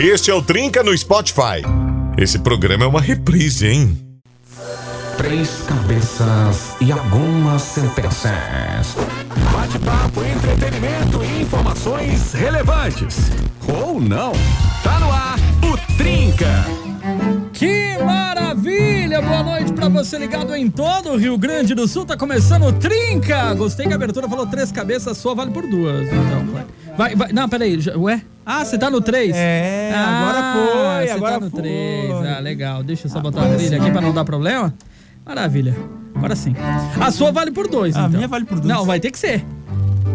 Este é o Trinca no Spotify. Esse programa é uma reprise, hein? Três cabeças e algumas sentenças. Bate-papo, entretenimento e informações relevantes. Ou não. Tá no ar o Trinca. Que maravilha! Boa noite pra você ligado em todo o Rio Grande do Sul. Tá começando o Trinca! Gostei que a abertura falou três cabeças, sua vale por duas. Então, vai. Vai, vai. Não, peraí. já- Ué? Ah, você tá no 3? É, agora foi, Você agora tá no foi. 3. Ah, legal. Deixa eu só botar a trilha aqui pra não dar problema. Maravilha. Agora sim. A sua vale por dois, A então. minha vale por dois. Não, vai ter que ser.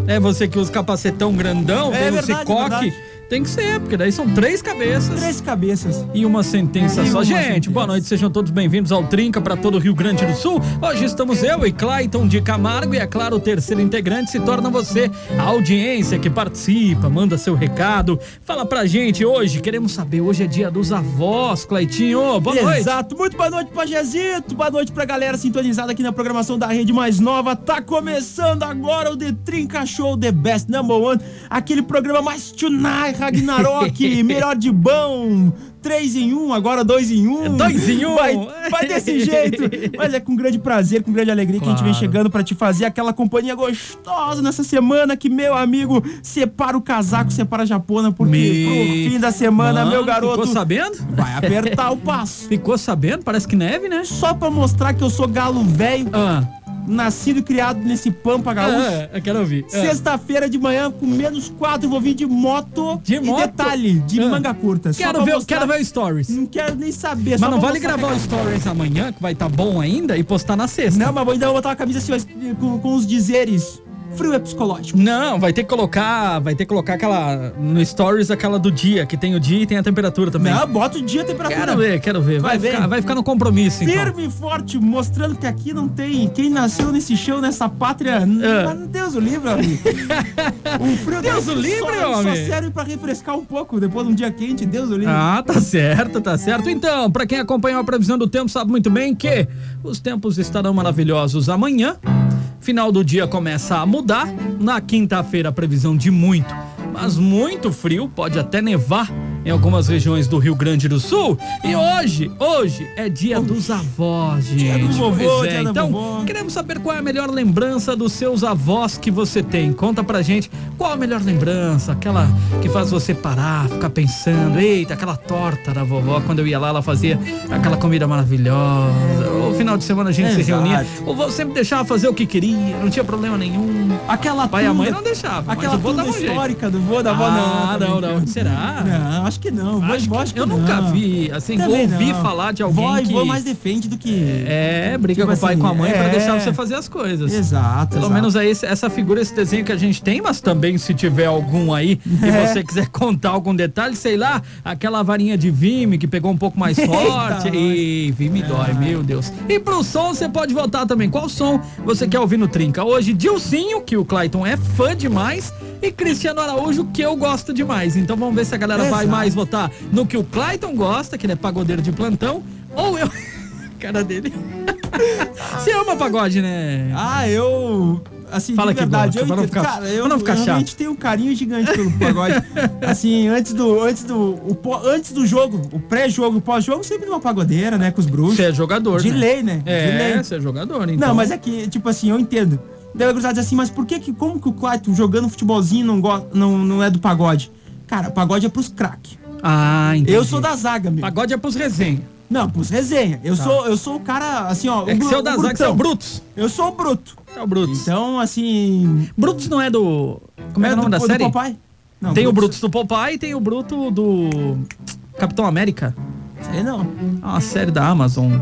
É você que usa capacetão grandão, É tem verdade, esse é verdade. Tem que ser, porque daí são três cabeças. Três cabeças. E uma sentença E só. uma Gente, sentença. boa noite, sejam todos bem-vindos ao Trinca para todo o Rio Grande do Sul. Hoje estamos eu e Clayton de Camargo e, é claro, o terceiro integrante se torna você, a audiência que participa, manda seu recado. Fala pra gente hoje, queremos saber, hoje é dia dos avós, Claytinho. Boa noite. Exato. Muito boa noite pra Jezito. Boa noite pra galera sintonizada aqui na programação da Rede Mais Nova. Tá começando agora o The Trinca Show The Best Number One. Aquele programa mais tonight, Ragnarok, melhor de bom. Três em um, agora dois em um. É dois em um. Vai, vai desse jeito. Mas é com grande prazer, com grande alegria que a gente vem Claro. chegando pra te fazer aquela companhia gostosa nessa semana que, meu amigo, separa o casaco, separa a japona, porque pro fim da semana, Mano, meu garoto, Ficou sabendo? vai apertar o passo. Ficou sabendo? Parece que neve, né? Só pra mostrar que eu sou galo velho, Ah, nascido e criado nesse Pampa Gaúcho. ah, eu quero ouvir. Ah. Sexta-feira de manhã, com menos quatro, vou vir de moto. De e moto? detalhe, de Ah. manga curta. Quero ver, mostrar- quero ver o stories. Não quero nem saber. Mas não vale gravar o stories amanhã, que vai estar bom ainda, e postar na sexta. Não, mas ainda vou botar uma camisa assim, com, com os dizeres. Frio é psicológico. Não, vai ter que colocar, vai ter que colocar aquela no stories aquela do dia, que tem o dia e tem a temperatura também. Não, bota o dia a temperatura. Quero ver, quero ver. Vai, Vai ver. ficar, vai ficar no compromisso, então. Firme e forte, mostrando que aqui não tem. Quem nasceu nesse chão, nessa pátria. Mas Deus o livre, amigo. o frio Deus o livre, só, homem. Só serve pra refrescar um pouco depois de um dia quente. Deus o livre. Ah, tá certo, tá certo. Então, pra quem acompanhou a previsão do tempo, sabe muito bem que os tempos estarão maravilhosos amanhã. Final do dia começa a mudar. Na quinta-feira, previsão de muito, mas muito frio, pode até nevar em algumas regiões do Rio Grande do Sul. E hoje, hoje é dia dos avós, gente. Dia do vovô, é, dia Então, vovó. queremos saber qual é a melhor lembrança dos seus avós que você tem. Conta pra gente qual a melhor lembrança, aquela que faz você parar, ficar pensando, eita, aquela torta da vovó, quando eu ia lá, ela fazia aquela comida maravilhosa. O final de semana a gente se Exato. reunia. O vovô sempre deixava fazer o que queria, não tinha problema nenhum. Aquela pai e a mãe não deixavam, Aquela mas o vô um jeito. histórica do vô da avó, não. Ah, tô não, brincando. não. Será? Não, acho que não. Acho que- que eu nunca não. vi, assim, Também ouvi não. falar de alguém vó, que- mais defende do que... É, briga Tipo com o pai e assim, com a mãe pra é. deixar você fazer as coisas. Exato, Pelo exato. menos é esse- essa figura, esse desenho que a gente tem, mas também se tiver algum aí e É. você quiser contar algum detalhe, sei lá, aquela varinha de Vime que pegou um pouco mais forte. Eita, e Vime dói, meu Deus. E pro som você pode votar também. Qual som você quer ouvir no Trinca? Hoje, Dilcinho, que o Clayton é fã demais. E Cristiano Araújo, que eu gosto demais. Então vamos ver se a galera vai Exato. Votar no que o Clayton gosta, que ele é pagodeiro de plantão, ou eu. Cara dele. Você ama pagode, né? Ah, eu. Assim, Fala de verdade, Bola, eu não entendo. ficar- cara, eu, não ficar eu chato. realmente tenho um carinho gigante pelo pagode. assim, antes do. Antes do. O, antes do jogo, o pré-jogo, o pós-jogo, sempre numa pagodeira, né? Com os bruxos. Você é jogador, De né? lei, né? De É, lei. você é jogador, então. Não, mas é que, tipo assim, eu entendo. Daí cruzar dizer assim, mas por que que, como que o Clayton jogando futebolzinho não, go- não, não é do pagode? Cara, pagode é pros craques. Ah, entendi. Eu sou da zaga, meu. Pagode é pros resenha. Não, pros resenha. Eu, sou, eu sou o cara, assim, ó. É que você é o da zaga, você é o Brutus. Eu sou o bruto. É o Brutus. Então, assim. Brutus não é do... Como é, o nome do, da do série? Popeye? Não, tem o Brutus- Brutus do Popeye e tem o Bruto do... Capitão América. Sei não. É uma série da Amazon.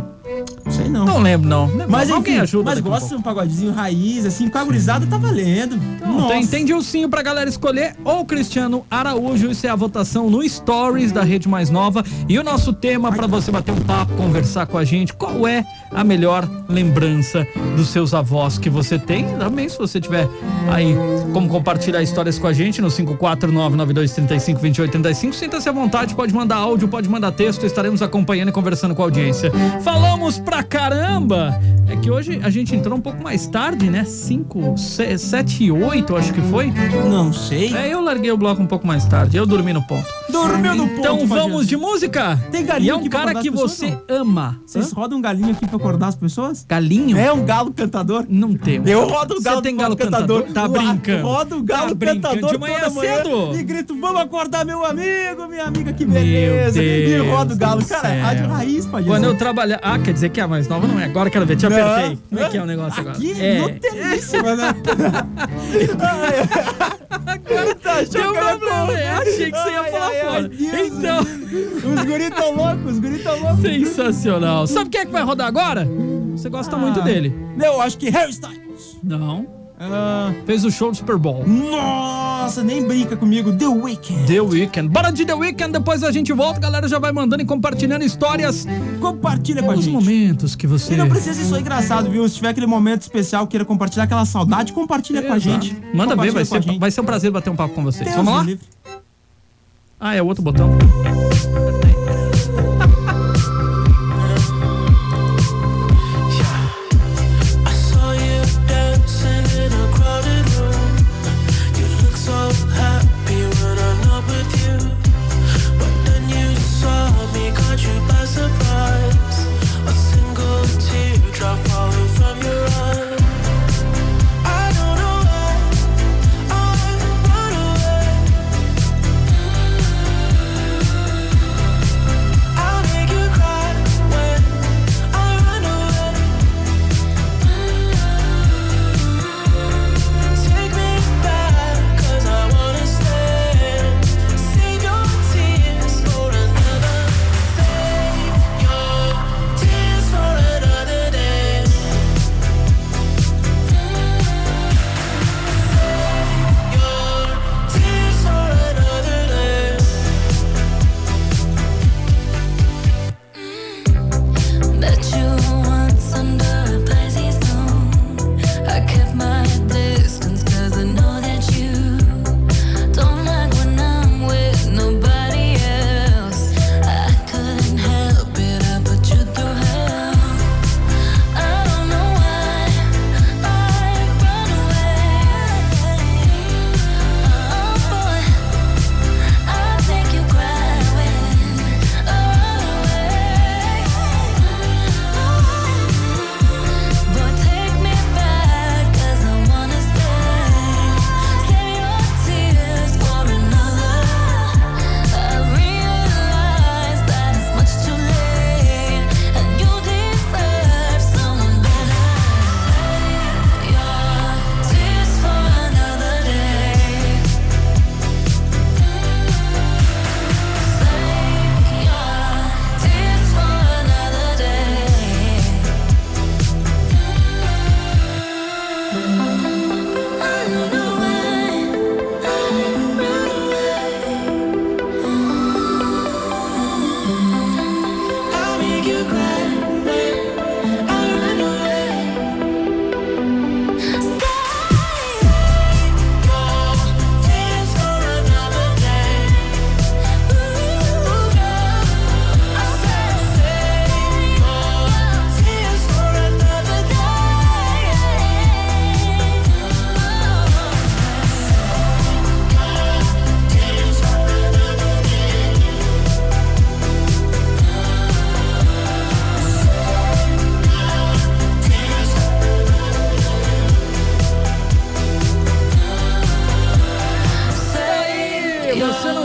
Sei não. Não lembro, não. mas Alguém enfim, ajuda mas gosta de um pagodezinho raiz, assim, com a gurizada tá valendo. Não, tem, tem Dilcinho pra galera escolher ou Cristiano Araújo. Isso é a votação no Stories da Rede Mais Nova. E o nosso tema pra você bater um papo, conversar com a gente. Qual é a melhor lembrança dos seus avós que você tem? Também, se você tiver aí como compartilhar histórias com a gente no 54992352835. Sinta-se à vontade, pode mandar áudio, pode mandar texto. Estaremos acompanhando e conversando com a audiência. Falamos pra caramba! É que hoje a gente entrou um pouco mais tarde, né? 5, 7 e 8, acho que foi. Não sei. É, eu larguei o bloco um pouco mais tarde. Eu dormi no ponto. Dormiu no ponto, Então vamos de música? Tem galinho E é um cara que pessoas, você ama. Vocês Hã? rodam um galinho aqui pra acordar as pessoas? Galinho? É um galo cantador? Não tem. Eu rodo o galo, Você tem galo cantador. cantador? Tá Eu brincando. Rodo o galo Tá cantador De manhã toda manhã cedo? e grito, vamos acordar meu amigo, minha amiga, que beleza. e rodo o galo. Cara, céu. rádio raiz, pode Quando eu trabalhar. Ah, quer dizer que é a mais nova? Não é. Agora eu quero ver. Te apertei. Como é que é o negócio agora? Aqui, é. no telíssima, né? Agora tá bom. é, achei que você ia falar Deus. Então, Os guris tão loucos, os guris tão loucos. sensacional. Sabe quem é que vai rodar agora? Você gosta muito Ah. dele. Eu acho que Harry Styles. Não. Ah, Fez o show do Super Bowl. nossa, nem brinca comigo. The Weeknd. The Weeknd. Bora de The Weeknd, depois a gente volta. A galera já vai mandando e compartilhando histórias. Compartilha com a Os gente. momentos que você. E não precisa ser só engraçado, viu? Se tiver aquele momento especial, queira compartilhar aquela saudade, compartilha com a Exato. gente. Manda ver, Compartilha vai ser, vai ser um prazer bater um papo com vocês. Deus Vamos lá? livre. Ah, é outro botão.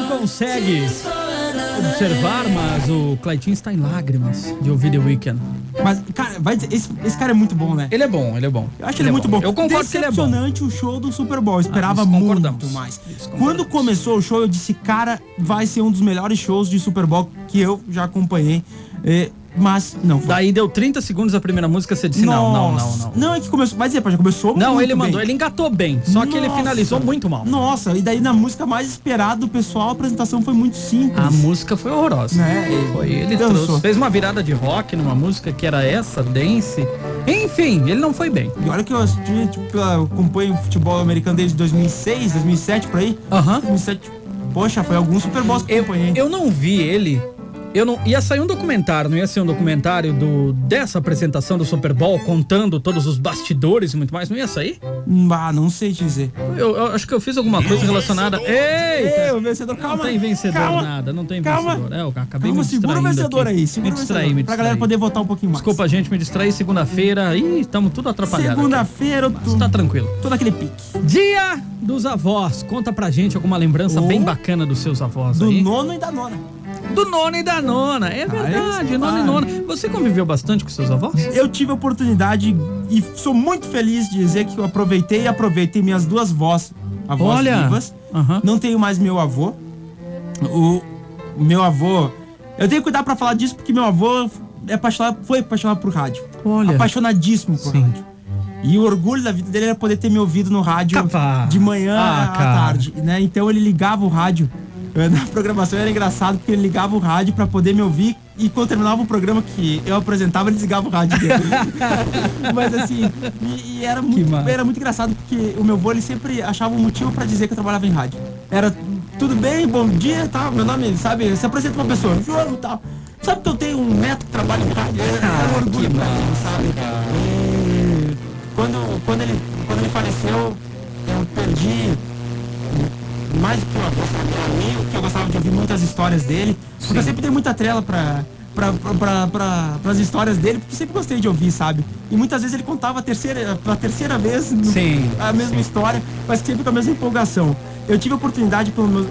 Consegue observar, mas o Claitinho está em lágrimas de ouvir The Weeknd. Mas, cara, vai dizer, esse, esse cara é muito bom, né? Ele é bom, ele é bom. Eu acho ele, muito bom. Eu concordo que ele é bom. Decepcionante o show do Super Bowl. Eu esperava Ah, isso concordamos. muito mais. Quando começou o show, eu disse, cara, vai ser um dos melhores shows de Super Bowl que eu já acompanhei. É, mas não foi. Daí deu 30 segundos a primeira música, você disse não, não, não, Nossa. não. Não, é que começou. Dizer, pá, já começou Não, ele mandou, bem. ele engatou bem, só que ele Nossa. finalizou muito mal. Nossa, e daí na música mais esperada do pessoal, a apresentação foi muito simples. A música foi horrorosa. Né, Foi, ele dançou. trouxe, fez uma virada de rock numa música que era essa, dance. Enfim, ele não foi bem. E olha que eu assisti, tipo, eu acompanho o futebol americano desde 2006, 2007, por aí. Aham. 2007, poxa, foi alguns Super Bowls que Eu, acompanhei. eu não vi ele Eu não ia sair um documentário, não ia ser um documentário do dessa apresentação do Super Bowl contando todos os bastidores e muito mais, não ia sair? Ah, não sei te dizer. Eu, eu acho que eu fiz alguma coisa relacionada. Ei, o vencedor, Não calma. tem vencedor calma, nada, não tem calma. vencedor. É, eu acabei Calma, me segura o vencedor aqui. aí. Segura me o distraí, vencedor. me Pra galera distraí. poder votar um pouquinho mais. Desculpa, gente, me distraí segunda-feira. Ih, estamos tudo atrapalhado. Segunda-feira, eu Mas tá tranquilo. tô naquele pique. Dia dos avós. Conta pra gente alguma lembrança Oh. bem bacana dos seus avós Do aí. nono e da nona. Do nono e da nona. É verdade, esse nono e nona. Você conviveu bastante com seus avós? Eu tive a oportunidade e sou muito feliz de dizer que eu aproveitei e aproveitei minhas duas vós, avós Olha. vivas. Não tenho mais meu avô. O meu avô. Eu tenho que cuidar pra falar disso porque meu avô é apaixonado, foi apaixonado por rádio. Olha. Apaixonadíssimo por Sim. rádio. E o orgulho da vida dele era poder ter me ouvido no rádio Capaz. de manhã Ah, à tarde, né? Então ele ligava o rádio. Na programação era engraçado porque ele ligava o rádio pra poder me ouvir e quando terminava o programa que eu apresentava, ele desligava o rádio dele. Mas assim, e, e era, muito, era muito engraçado porque o meu avô ele sempre achava um motivo pra dizer que eu trabalhava em rádio. Era tudo bem, bom dia, tal, meu nome, sabe, se apresenta uma pessoa, jogo e tal. Sabe que eu tenho um neto que trabalha em rádio? É, é um orgulho pra mim, sabe? E quando, quando, ele, quando ele faleceu, eu perdi mais do que uma avô, sabe? Um amigo que eu gostava de ouvir muitas histórias dele. Porque eu sempre dei muita trela pra, pra, pra, pra, pras histórias dele, porque sempre gostei de ouvir, sabe? E muitas vezes ele contava a terceira, pela terceira vez no- Sim, a mesma história, mas sempre com a mesma empolgação. Eu tive a oportunidade, pelo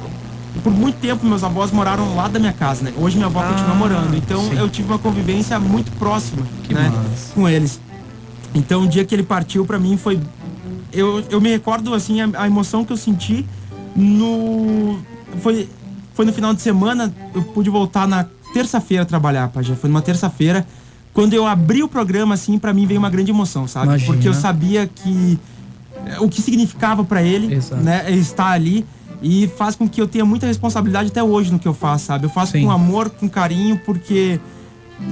por muito tempo, meus avós moraram lá da minha casa, né? Hoje minha avó continua morando, então sim. eu tive uma convivência muito próxima, né? Com eles. Então o dia que ele partiu pra mim foi eu, eu me recordo assim a, a emoção que eu senti no foi foi no final de semana eu pude voltar na terça-feira a trabalhar pá, já foi numa terça-feira quando eu abri o programa assim pra mim veio uma grande emoção sabe Imagina. porque eu sabia que eh, o que significava pra ele Exato. né estar ali e faz com que eu tenha muita responsabilidade até hoje no que eu faço sabe eu faço Sim. com amor com carinho porque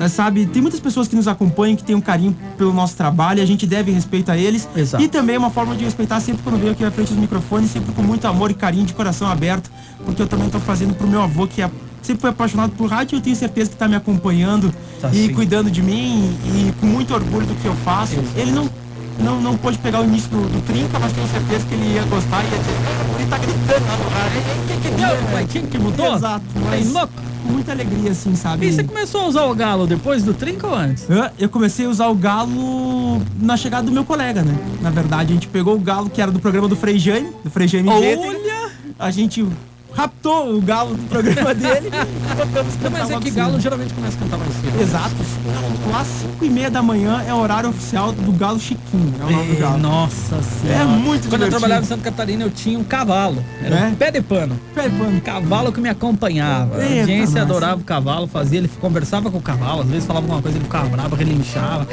sabe, tem muitas pessoas que nos acompanham, que têm um carinho pelo nosso trabalho, a gente deve respeito a eles. Exato. E também é uma forma de respeitar sempre quando venho aqui na frente dos microfones, sempre com muito amor e carinho, de coração aberto, porque eu também tô fazendo pro meu avô, que é, sempre foi apaixonado por rádio, e eu tenho certeza que tá me acompanhando Tá e sim. cuidando de mim, e com muito orgulho do que eu faço. Ele não, não, não pôde pegar o início do, do Trinca, mas tenho certeza que ele ia gostar e ia dizer, "Ah, ele tá gritando lá no rádio. Que que deu, Claitinho, que mudou? Exato, Tem mas louco? com muita alegria, assim, sabe? E você começou a usar o galo depois do trinca ou antes? Eu comecei a usar o galo na chegada do meu colega, né? Na verdade, a gente pegou o galo que era do programa do Frei Jaime, do Jeter. Olha! A gente raptou o galo do programa dele Não, mas é que cedo. galo geralmente começa a cantar mais cedo. Exato. Lá às 5 e meia da manhã é o horário oficial do Galo Chiquinho. É o nome do galo. Nossa senhora. É muito Quando eu divertido. trabalhava em Santa Catarina, eu tinha um cavalo. Era É? um pé de pano. Pé de pano. Cavalo que me acompanhava. A audiência adorava o cavalo, fazia, ele conversava com o cavalo, às vezes falava alguma coisa, ele ficava bravo, relinchava.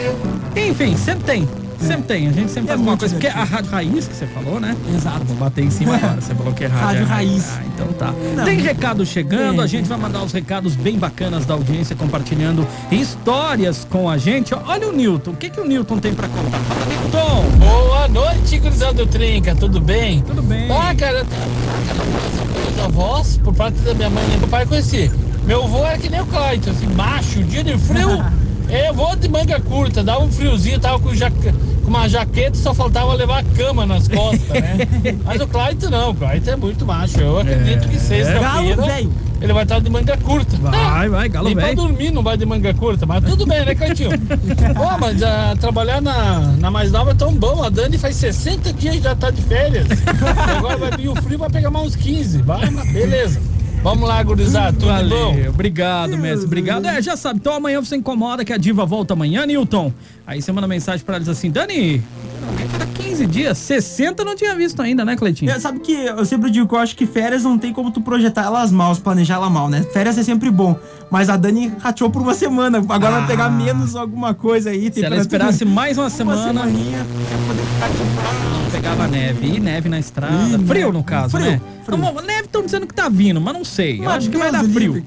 Enfim, sempre tem. Sempre tem. A gente sempre É faz alguma coisa. Porque a divertido. rádio raiz que você falou, né? Exato. Vou bater em cima agora. Você falou que é rádio. Rádio é raiz. Ah, então tá. Não. Tem recado chegando, Tem, a gente vai mandar os recados bem bacanas da audiência, compartilhando histórias com a gente. Olha o Newton. O que, que o Newton tem pra contar? Fala, Newton. Boa noite, gurizada do Trinca, tudo bem? Tudo bem? Ah, cara, meus avós, por parte da minha mãe e do meu pai, conheci. Meu avô era que nem o Clayton, assim, macho, dia de frio. Eu vou de manga curta, dava um friozinho, tava com, jaque- com uma jaqueta, só faltava levar a cama nas costas, né? Mas o Clayton não, o Clayton é muito macho. Eu acredito que Galo sexta-feira velho. ele vai estar de manga curta. Vai, vai, galo Nem pra velho. dormir não vai de manga curta, mas tudo bem, né, Cleitinho? Pô, mas ah, trabalhar na, na mais nova é tão bom. A Dani faz 60 dias e já tá de férias. Agora vai vir o frio, vai pegar mais uns 15. Vai, mas beleza. Vamos lá, gurizada, tudo bom? Valeu, obrigado, mestre. Obrigado. É, já sabe, então amanhã você incomoda que a diva volta amanhã, Newton. Aí você manda mensagem pra ela e diz assim: Dani, cada 15 dias, 60 eu não tinha visto ainda, né, Cleitinho? É, sabe que eu sempre digo que eu acho que férias não tem como tu projetar elas mal, planejar ela mal, né? Férias é sempre bom. Mas a Dani rateou por uma semana. Agora vai pegar Ah. menos alguma coisa aí. Se ela esperasse mais uma uma semana, semaninha, pra poder ficar de pegava neve. E neve na estrada. Ih, frio, no caso, Frio, né? frio. Não, neve estão dizendo que tá vindo, mas não sei. Eu acho que vai dar frio. livre.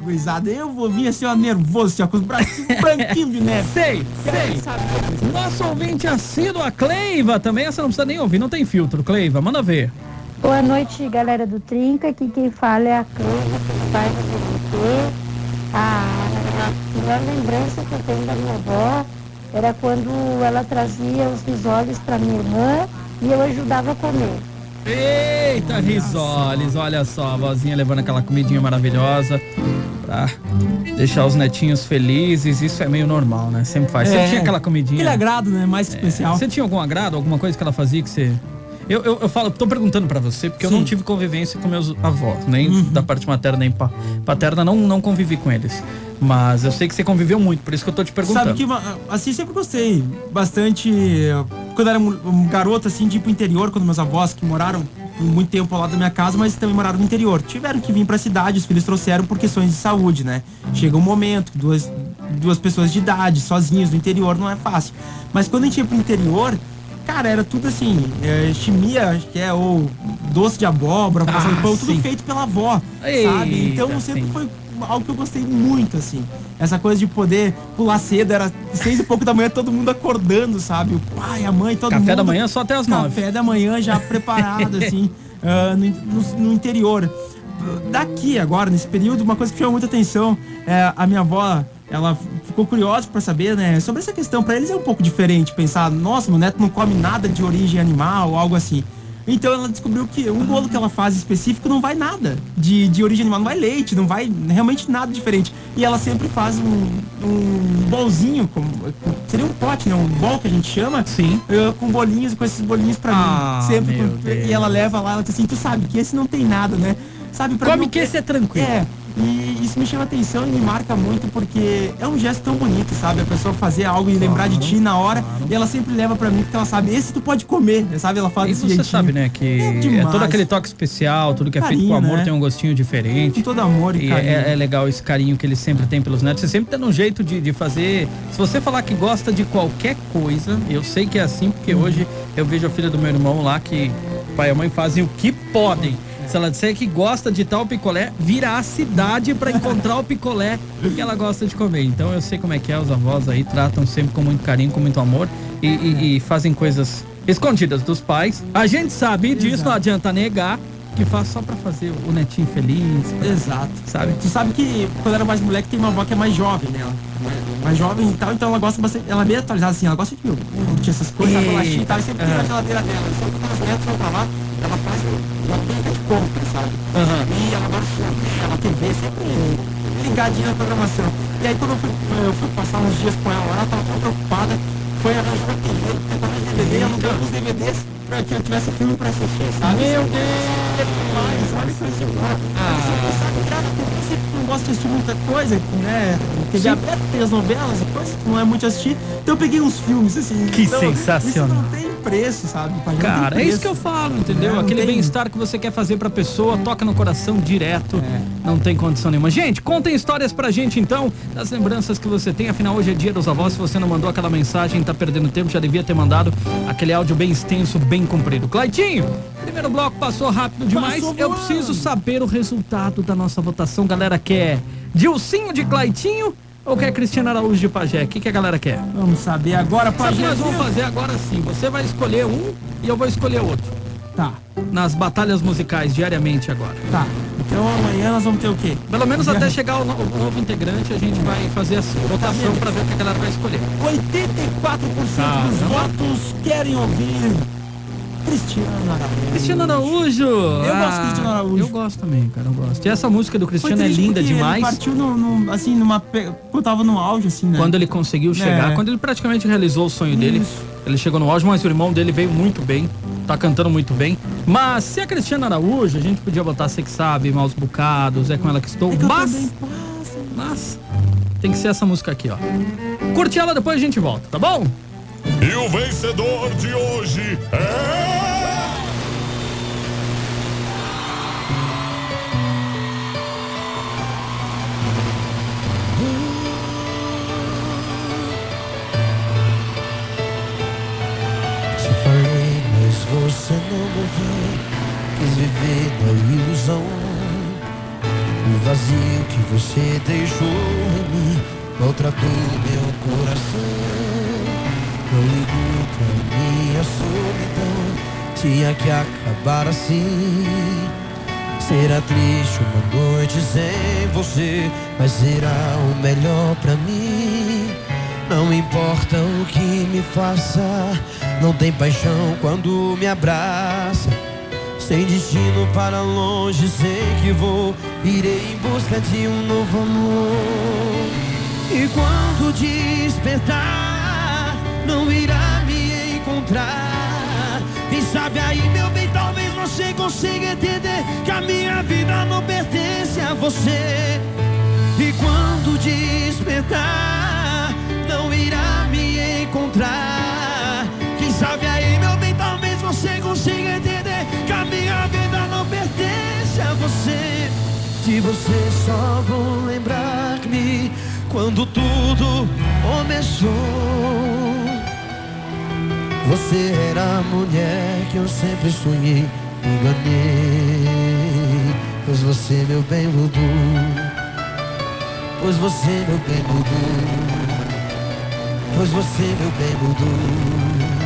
Eu vou vir assim, ó, nervoso, assim, ó, com os bracinhos branquinhos de neve. Sei, sei. Nosso ouvinte assíduo, a Cleiva, também essa não precisa nem ouvir, não tem filtro. Cleiva, manda ver. Boa noite, galera do Trinca. Aqui quem fala é a Clara, pai do CT. A melhor lembrança que eu tenho da minha avó era quando ela trazia os risoles para minha irmã e eu ajudava a comer. Eita, risoles, olha só, a vozinha levando aquela comidinha maravilhosa pra deixar os netinhos felizes, isso é meio normal, né? Sempre faz. Você É, tinha aquela comidinha? Aquele agrado, né? Mais que especial. Você tinha algum agrado, alguma coisa que ela fazia que você. Eu, eu, eu falo, tô perguntando pra você, porque eu Sim. não tive convivência com meus avós, nem Uhum. da parte materna nem pa- paterna, não, não convivi com eles. Mas eu sei que você conviveu muito, por isso que eu tô te perguntando. Sabe que assim sempre gostei bastante eh, quando era um, garoto assim de ir pro interior, quando meus avós que moraram por muito tempo ao lado da minha casa, mas também moraram no interior. Tiveram que vir pra cidade, os filhos trouxeram por questões de saúde, né? Chega um momento duas duas pessoas de idade sozinhas no interior não é fácil. Mas quando a gente ia pro interior, cara, era tudo assim, é, chimia, acho que é ou doce de abóbora, passar Ah, pão, tudo feito pela avó, Eita, sabe? Então sempre sim. foi algo que eu gostei muito, assim. Essa coisa de poder pular cedo, era seis e pouco da manhã, todo mundo acordando, sabe? O pai, a mãe, todo mundo. Café da manhã só até as nove. Café da manhã já preparado, assim, ah, no, no- no interior. Daqui, agora, nesse período, uma coisa que chama muita atenção é a minha avó. Ela ficou curiosa pra saber, né, sobre essa questão. Pra eles é um pouco diferente pensar, nossa, meu neto não come nada de origem animal ou algo assim. Então ela descobriu que um bolo que ela faz específico não vai nada de, de origem animal, não vai leite, não vai realmente nada diferente. E ela sempre faz um, um bolzinho, com, seria um pote, né? Um bol que a gente chama, Sim. eh, com bolinhos, com esses bolinhos pra Ah, mim. Sempre com-. E ela leva lá, ela diz assim, tu sabe que esse não tem nada, né? Sabe, pra Come mim, que esse é tranquilo. É, e isso me chama atenção e me marca muito porque é um gesto tão bonito, sabe? A pessoa fazer algo e lembrar de ti na hora e ela sempre leva pra mim porque ela sabe, esse tu pode comer, sabe? Ela fala Isso desse você jeitinho. sabe, né? Que É é, todo aquele toque especial, tudo que é feito com amor né? tem um gostinho diferente. Com todo amor e, E carinho. é, é legal esse carinho que ele sempre tem pelos netos. Você sempre dando um jeito de, de fazer. Se você falar que gosta de qualquer coisa, eu sei que é assim, porque hoje eu vejo a filha do meu irmão lá que pai e mãe fazem o que podem. Se ela disser que gosta de tal picolé, vira a cidade pra encontrar o picolé que ela gosta de comer. Então eu sei como é que é, os avós aí tratam sempre com muito carinho, com muito amor e, e- e fazem coisas escondidas dos pais. A gente sabe disso, não adianta negar que faz só pra fazer o netinho feliz, pra- Exato. sabe? Tu sabe que quando era mais moleque tem uma avó que é mais jovem, né? Ela é mais jovem e tal, então ela gosta bastante. Ela é bem atualizada assim, ela gosta de curtir essas coisas, Eita. bolachinha e tal, e sempre tem Aham. na geladeira dela. Só que quando as netas vão pra lá, ela faz sabe? E ela gosta de ela TV sempre ligadinha na programação. E aí quando eu fui, eu fui passar uns dias com ela, ela tava tão preocupada, foi arranjar uma TV, pegou mais DVD, alugamos os DVDs pra que eu tivesse filme pra assistir, sabe? Meu Deus! Demais, olha que coisa não gosta de assistir muita coisa, né? TV aberta, tem as novelas coisas que não é muito assistir. Então eu peguei uns filmes, assim. Que então, sensacional. Isso não tem preço, sabe? pai? Cara, tem é isso preço. que eu falo, entendeu? É, Aquele bem-estar que você quer fazer pra pessoa, toca no coração direto. Não tem condição nenhuma. Gente, contem histórias pra gente então, das lembranças que você tem. Afinal, hoje é dia dos avós. Se você não mandou aquela mensagem, tá perdendo tempo, já devia ter mandado aquele áudio bem extenso, bem comprido. Claitinho, primeiro bloco passou rápido demais. Passou eu preciso saber o resultado da nossa votação. Galera quer Dilcinho de Claitinho ou quer Cristiano Araújo de Pajé? O que, que a galera quer? Vamos saber agora, Sabe o que nós vamos fazer agora sim? Você vai escolher um e eu vou escolher outro. Tá, Nas batalhas musicais, diariamente agora. tá. Então amanhã nós vamos ter o quê? Pelo menos até chegar o, no- o novo integrante, a gente vai fazer assim, votação pra ver o que a galera vai escolher. 84% Tá, dos bom. votos querem ouvir Cristiano Araújo. Cristiano Araújo! Eu gosto de Cristiano Araújo. Eu gosto também, cara, eu gosto. E essa música do Cristiano é linda demais. Ele partiu no, no- assim, numa. Quando tava no auge, assim, né? Quando ele conseguiu chegar, É. quando ele praticamente realizou o sonho dele, Isso. ele chegou no auge, mas o irmão dele veio muito bem, tá cantando muito bem. Mas se é Cristiano Araújo, a gente podia botar Você que sabe, Maus Bocados, É com ela que estou. É que eu mas, mas, tem que ser essa música aqui, ó. Curte ela, depois a gente volta, tá bom? E o vencedor de hoje é. Você não ouviu. Quis viver na ilusão. O vazio que você deixou em mim maltratou meu coração. Ligo pra minha solidão. Tinha que acabar assim. Será triste uma noite sem você, mas será o melhor pra mim. Não importa o que me faça, não tem paixão quando me abraça. Sem destino para longe, sei que vou, irei em busca de um novo amor. E quando despertar, não irá me encontrar. Quem sabe aí, meu bem, talvez você consiga entender que a minha vida não pertence a você. E quando despertar, não irá me encontrar. Quem sabe aí, meu bem, talvez você consiga entender que a minha vida não pertence a você. De você só vou lembrar-me quando tudo começou. Você era a mulher que eu sempre sonhei, me enganei. Pois você, meu bem, mudou. Pois você, meu bem, mudou. Pois você, meu bem, mudou.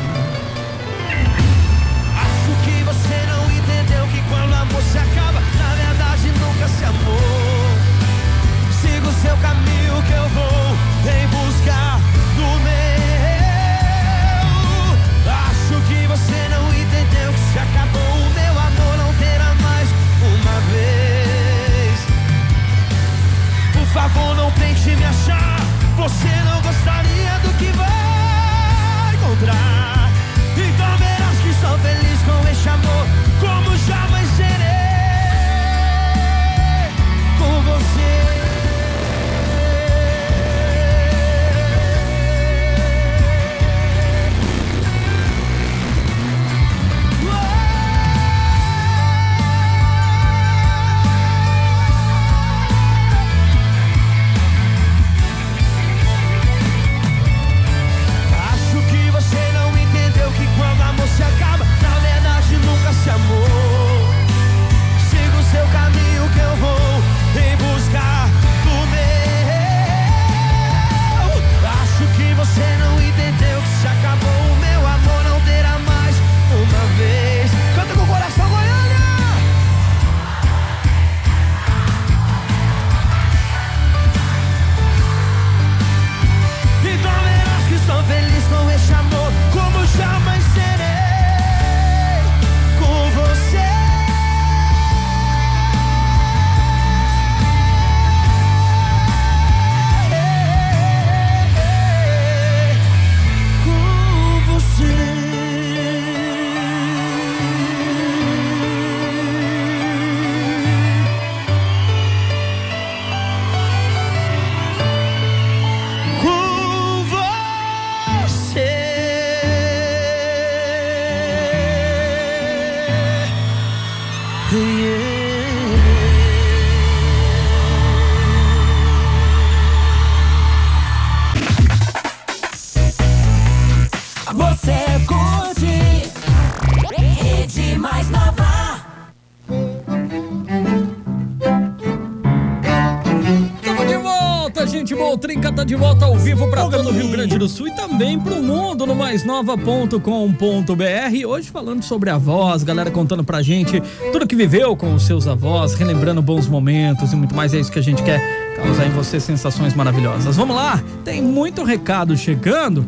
Grande do Sul e também pro mundo no maisnova.com.br. Hoje falando sobre avós, galera contando pra gente tudo que viveu com os seus avós, relembrando bons momentos e muito mais. É isso que a gente quer causar em você sensações maravilhosas. Vamos lá, tem muito recado chegando.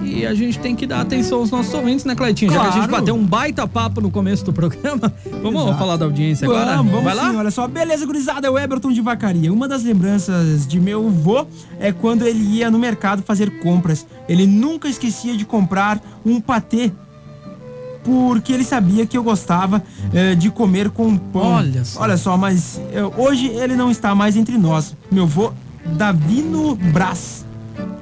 E a gente tem que dar atenção aos nossos ouvintes, né, Cleitinho? Já que a gente Claro. bateu um baita papo no começo do programa, vamos Exato. falar da audiência agora? Vamos, vamos Vai lá? sim, olha só. Beleza, gurizada, é o Eberton de Vacaria. Uma das lembranças de meu avô é quando ele ia no mercado fazer compras. Ele nunca esquecia de comprar um patê. Porque ele sabia que eu gostava eh, de comer com pão. Olha só. Olha só, mas eh, hoje ele não está mais entre nós. Meu avô, Davino Brás.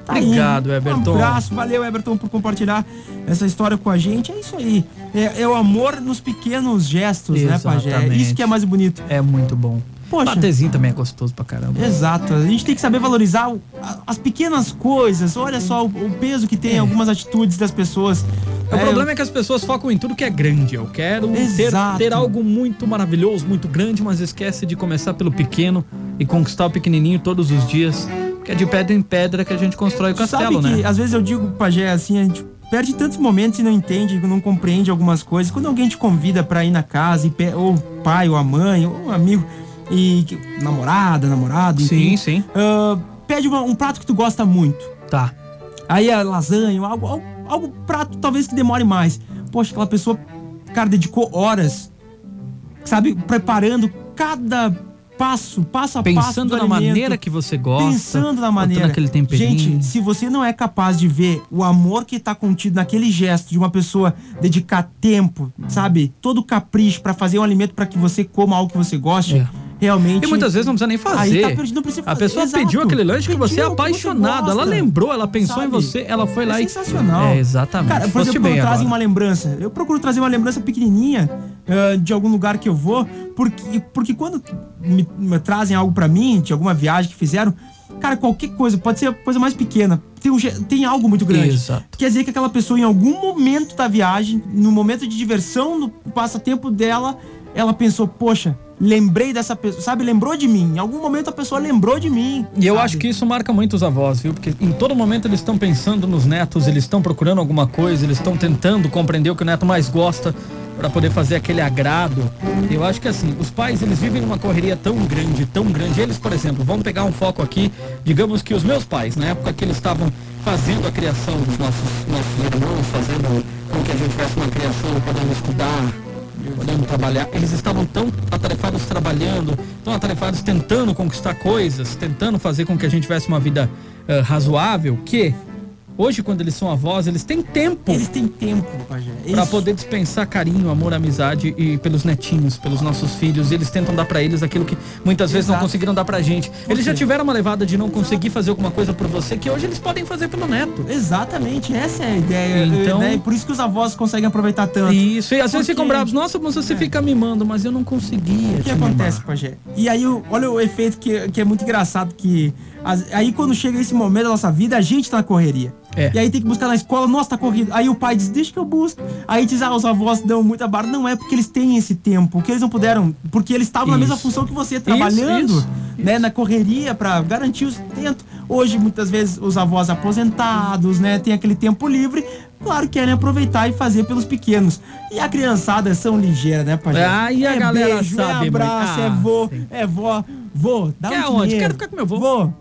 Tá aí. Obrigado, Eberton. Um abraço, valeu, Eberton, por compartilhar essa história com a gente. É isso aí. É, é o amor nos pequenos gestos, né, Pajé? Exatamente. Isso que é mais bonito. É muito bom. Poxa. Patezinho também é gostoso pra caramba. Exato. A gente tem que saber valorizar o- as pequenas coisas. Olha só o, o peso que tem algumas atitudes das pessoas. O problema é que as pessoas focam em tudo que é grande. Eu quero ter, ter algo muito maravilhoso, muito grande, mas esquece de começar pelo pequeno e conquistar o pequenininho todos os dias. Que é de pedra em pedra que a gente constrói o castelo, Sabe que né? às vezes eu digo Pajé assim, a gente perde tantos momentos e não entende, não compreende algumas coisas. Quando alguém te convida pra ir na casa, ou o pai, ou a mãe, ou um amigo, e namorada, namorado, enfim. Sim, sim. ah, pede uma- um prato que tu gosta muito. Tá. Aí a lasanha, algo, algo, algo prato talvez que demore mais. Poxa, aquela pessoa, cara, dedicou horas, sabe, preparando cada passo, passo a passo Pensando do na alimento. maneira que você gosta. Pensando na maneira. aquele temperinho. Gente, se você não é capaz de ver o amor que tá contido naquele gesto de uma pessoa dedicar tempo, sabe, todo capricho pra fazer um alimento pra que você coma algo que você goste, É. realmente. E muitas vezes não precisa nem fazer. Aí tá perdido, não precisa a fazer. pessoa Exato. pediu aquele lanche que você é que você apaixonado. ela lembrou, ela pensou em sabe? você, ela foi lá é e. sensacional. É, exatamente. Cara, por Foste exemplo, quando trazem uma lembrança, eu procuro trazer uma lembrança pequenininha ah, de algum lugar que eu vou, porque, porque quando me, me trazem algo pra mim, de alguma viagem que fizeram, cara, qualquer coisa, pode ser a coisa mais pequena, tem, um, tem algo muito grande. Exato. Quer dizer que aquela pessoa, em algum momento da viagem, no momento de diversão, no passatempo dela, ela pensou, poxa, lembrei dessa pessoa, sabe? Lembrou de mim. Em algum momento a pessoa lembrou de mim. E eu sabe? acho que isso marca muito os avós, viu? Porque em todo momento eles estão pensando nos netos, eles estão procurando alguma coisa, eles estão tentando compreender o que o neto mais gosta para poder fazer aquele agrado. Eu acho que assim, os pais eles vivem numa correria tão grande, tão grande. Eles, por exemplo, vamos pegar um foco aqui, digamos que os meus pais, na época que eles estavam fazendo a criação dos nossos, nossos irmãos, fazendo com que a gente tivesse uma criação, podendo estudar, podendo trabalhar, eles estavam tão atarefados trabalhando, tão atarefados tentando conquistar coisas, tentando fazer com que a gente tivesse uma vida eh, razoável, que hoje, quando eles são avós, eles têm tempo Eles têm tempo, Pajé. Isso. poder dispensar carinho, amor, amizade e pelos netinhos, pelos nossos filhos. Eles tentam dar para eles aquilo que muitas vezes não Exato. conseguiram dar pra gente. Eles já quê? tiveram uma levada de não conseguir fazer alguma coisa por você que hoje eles podem fazer pelo neto. Exatamente, essa é a ideia. Então- né? Por isso que os avós conseguem aproveitar tanto. Isso, e às vezes Porque- ficam bravos. Nossa, moça, você fica mimando, mas eu não conseguia. O que te acontece, mimar." Pajé? E aí, olha o efeito que, que é muito engraçado, que aí quando chega esse momento da nossa vida, a gente tá na correria. É. E aí tem que buscar na escola, nossa, tá corrido. Aí o pai diz, deixa que eu busco. Aí diz, ah, os avós dão muita barra. Não é porque eles têm esse tempo, porque eles não puderam, porque eles estavam na mesma Isso. função que você, trabalhando, isso, né, na correria pra garantir o sustento. Hoje, muitas vezes, os avós aposentados, né, tem aquele tempo livre, claro, querem aproveitar e fazer pelos pequenos. E a criançada são ligeiras, né, Pajé? Ah, e a é galera beijo, sabe, é abraço, mãe. é Ah, vô, sim. é vó. Vô, dá Quer um onde? dinheiro. Quero ficar com meu vô. Vô,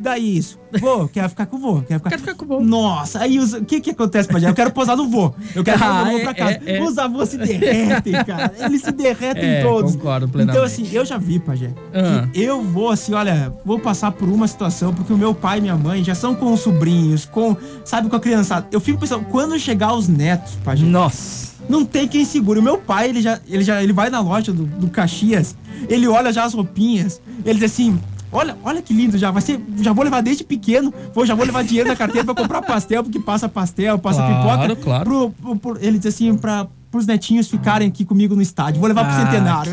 dá isso. Vô, quero ficar com o vô. Quero ficar, Quero ficar com o vô. Nossa, aí o que que acontece, Pajé? Eu quero posar no vô. Eu quero levar Ah, o vô é, pra casa. é, é. Os avós se derretem, cara. Eles se derretem É, todos. concordo Então, plenamente. assim, eu já vi, Pajé, Ah. que eu vou, assim, olha, vou passar por uma situação, porque o meu pai e minha mãe já são com os sobrinhos, com, sabe, com a criançada. Eu fico pensando, quando chegar os netos, Pajé, Nossa. não tem quem segure. O meu pai, ele já, ele já ele vai na loja do, do Caxias, ele olha já as roupinhas, ele diz assim. Olha, olha que lindo já, vai ser, já vou levar desde pequeno, vou, já vou levar dinheiro na carteira pra comprar pastel, porque passa pastel, passa Claro, pipoca. claro. Pro- pro- ele diz assim, pra, pros netinhos ficarem aqui comigo no estádio, vou levar pro Ah, centenário.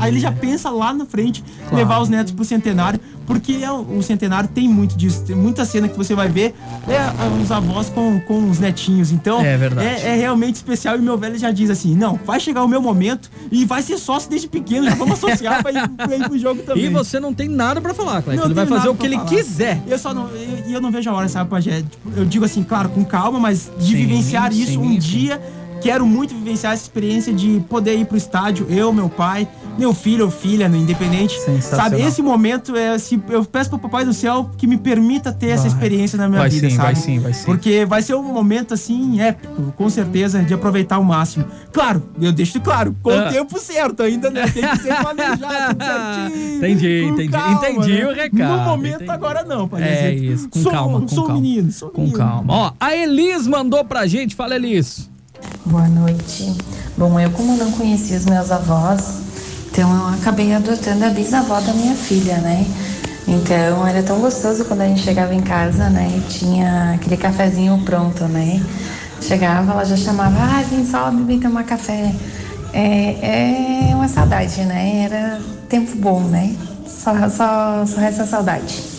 Aí ele já pensa lá na frente, Claro. levar os netos pro centenário, porque é, o centenário tem muito disso, tem muita cena que você vai ver, é os avós com, com os netinhos, então É verdade. é, é realmente especial e meu velho já diz assim: não, vai chegar o meu momento e vai ser sócio desde pequeno, já vamos associar pra ir, pra ir pro jogo também. E você não tem nada pra falar, Cleiton. Ele vai fazer o que ele falar. quiser. Eu só não. E eu, eu não vejo a hora, sabe, Pajé? Tipo, eu digo assim, claro, com calma, mas de Sim, vivenciar isso sim, um sim. dia. Quero muito vivenciar essa experiência de poder ir pro estádio, eu, meu pai, meu filho ou filha, no independente. Sensacional. Sabe, esse momento é. Se, eu peço pro Papai do Céu que me permita ter essa Vai. experiência na minha Vai vida, sim, sabe? vai sim, vai sim. Porque vai ser um momento assim épico, com certeza, de aproveitar ao máximo. Claro, eu deixo claro, com Ah. o tempo certo, ainda né? Tem que ser planejado certinho. Entendi, entendi. calma, Entendi né? o recado, No momento entendi. agora não, pai. É isso, com sou, calma, com sou calma. menino, sou Com menino. calma. Ó, a Elis mandou pra gente. Fala, Elis. Boa noite. Bom, eu como não conhecia os meus avós, então eu acabei adotando a bisavó da minha filha, né? Então era tão gostoso quando a gente chegava em casa, né? Tinha aquele cafezinho pronto, né? Chegava, ela já chamava, ah, vem só beber tomar café. É, é uma saudade, né? Era tempo bom, né? Só, só, só saudade.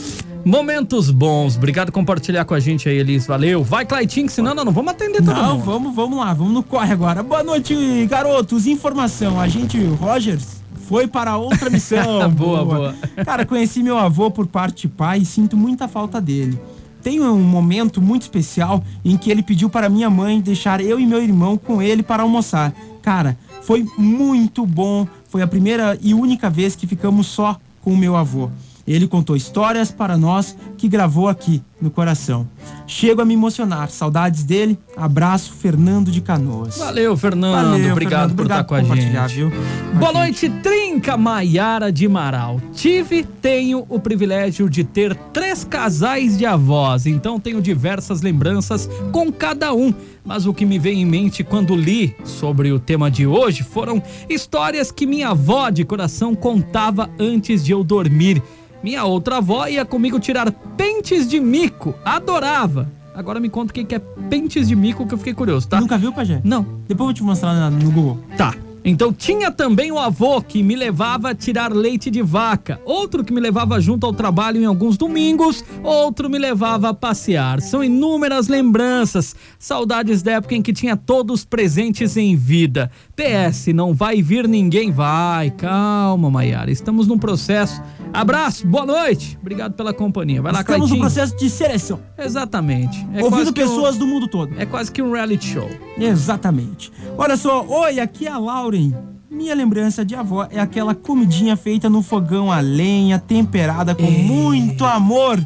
Momentos bons. Obrigado por compartilhar com a gente aí, Elis. Valeu. Vai, Claitinho, senão nós não vamos atender todo Não, mundo. vamos, vamos lá, vamos no corre agora. Boa noite, garotos. Informação: a gente Rogers foi para outra missão. Boa, boa. Cara, conheci meu avô por parte de pai e sinto muita falta dele. tem um momento muito especial em que ele pediu para minha mãe deixar eu e meu irmão com ele para almoçar. Cara, foi muito bom. Foi a primeira e única vez que ficamos só com o meu avô. Ele contou histórias para nós que gravou aqui no coração. Chego a me emocionar. Saudades dele. Abraço, Fernando de Canoas. Valeu, Fernando. Valeu, obrigado Fernando. por estar Obrigado com a gente. viu? Boa noite, Trinca Maiara de Maral. Tive, tenho o privilégio de ter três casais de avós, então tenho diversas lembranças com cada um. Mas o que me veio em mente quando li sobre o tema de hoje foram histórias que minha avó de coração contava antes de eu dormir. Minha outra avó ia comigo tirar pentes de mico, adorava. Agora me conta o que é pentes de mico que eu fiquei curioso, tá? Nunca viu, Pajé? Não. Depois eu vou te mostrar no Google. Tá. Então tinha também o avô que me levava a tirar leite de vaca, outro que me levava junto ao trabalho em alguns domingos, outro me levava a passear. São inúmeras lembranças, saudades da época em que tinha todos presentes em vida. PS, não vai vir ninguém, vai. Calma, Maiara, estamos num processo. Abraço, boa noite. Obrigado pela companhia. Vai lá, Estamos no processo de seleção. Exatamente. É ouvindo que um- pessoas do mundo todo. É quase que um reality show. Exatamente. Olha só, oi, aqui é a Lauren. Minha lembrança de avó é aquela comidinha feita no fogão a lenha, temperada com muito amor.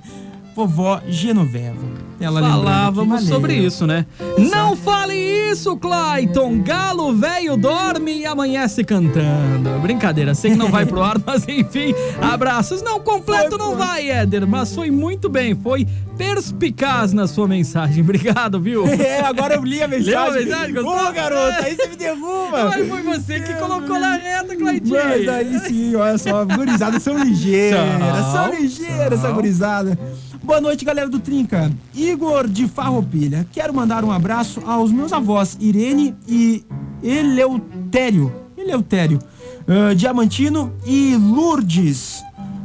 Vovó Genoveva. Ela Falávamos sobre isso, né? Não fale isso, Clayton! Galo velho dorme e amanhece cantando. Brincadeira, sei que não vai pro ar, mas enfim, abraços. Não, completo não vai, Éder, mas foi muito bem, foi perspicaz na sua mensagem. Obrigado, viu? É, agora eu li a mensagem. Leu a mensagem? Gostou? Ô, garoto, aí você me derruba. Mas foi você que colocou na reta, Clayton. Mas aí sim, olha só, gurizadas são ligeiras, São, são ligeiras essa são. gurizada. Boa noite, galera do Trinca. Igor de Farroupilha. Quero mandar um abraço aos meus avós, Irene e Eleutério. Eleutério. ah, Diamantino e Lourdes.